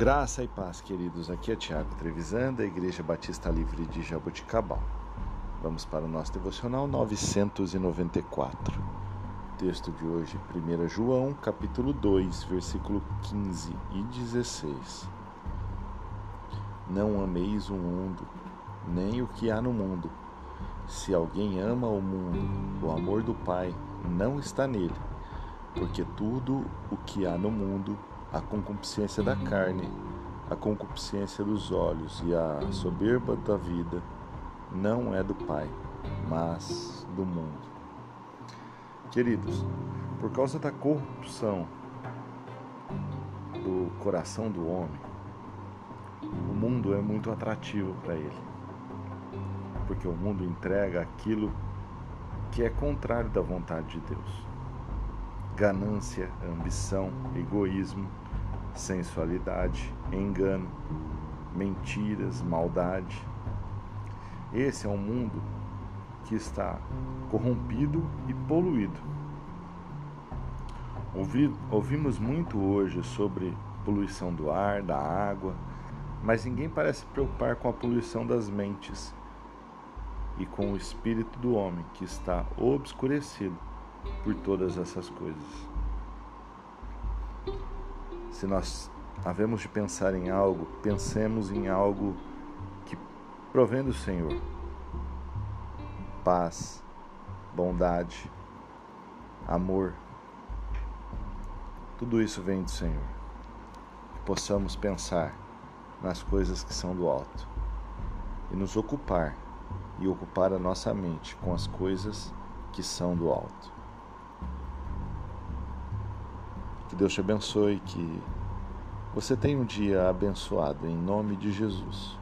Graça e paz, queridos. Aqui é Tiago Trevisan, da Igreja Batista Livre de Jaboticabal. Vamos para o nosso devocional 994. Texto de hoje, 1 João, capítulo 2, versículo 15 e 16. Não ameis o mundo, nem o que há no mundo. Se alguém ama o mundo, o amor do Pai não está nele, porque tudo o que há no mundo, a concupiscência da carne, a concupiscência dos olhos e a soberba da vida não é do Pai, mas do mundo. Queridos, por causa da corrupção do coração do homem, o mundo é muito atrativo para ele. Porque o mundo entrega aquilo que é contrário da vontade de Deus ganância, ambição, egoísmo, sensualidade, engano, mentiras, maldade. Esse é um mundo que está corrompido e poluído. Ouvi, ouvimos muito hoje sobre poluição do ar, da água, mas ninguém parece preocupar com a poluição das mentes e com o espírito do homem que está obscurecido por todas essas coisas. Se nós havemos de pensar em algo, pensemos em algo que provém do Senhor. Paz, bondade, amor. Tudo isso vem do Senhor. Que possamos pensar nas coisas que são do alto e nos ocupar e ocupar a nossa mente com as coisas que são do alto. Que Deus te abençoe, que você tenha um dia abençoado em nome de Jesus.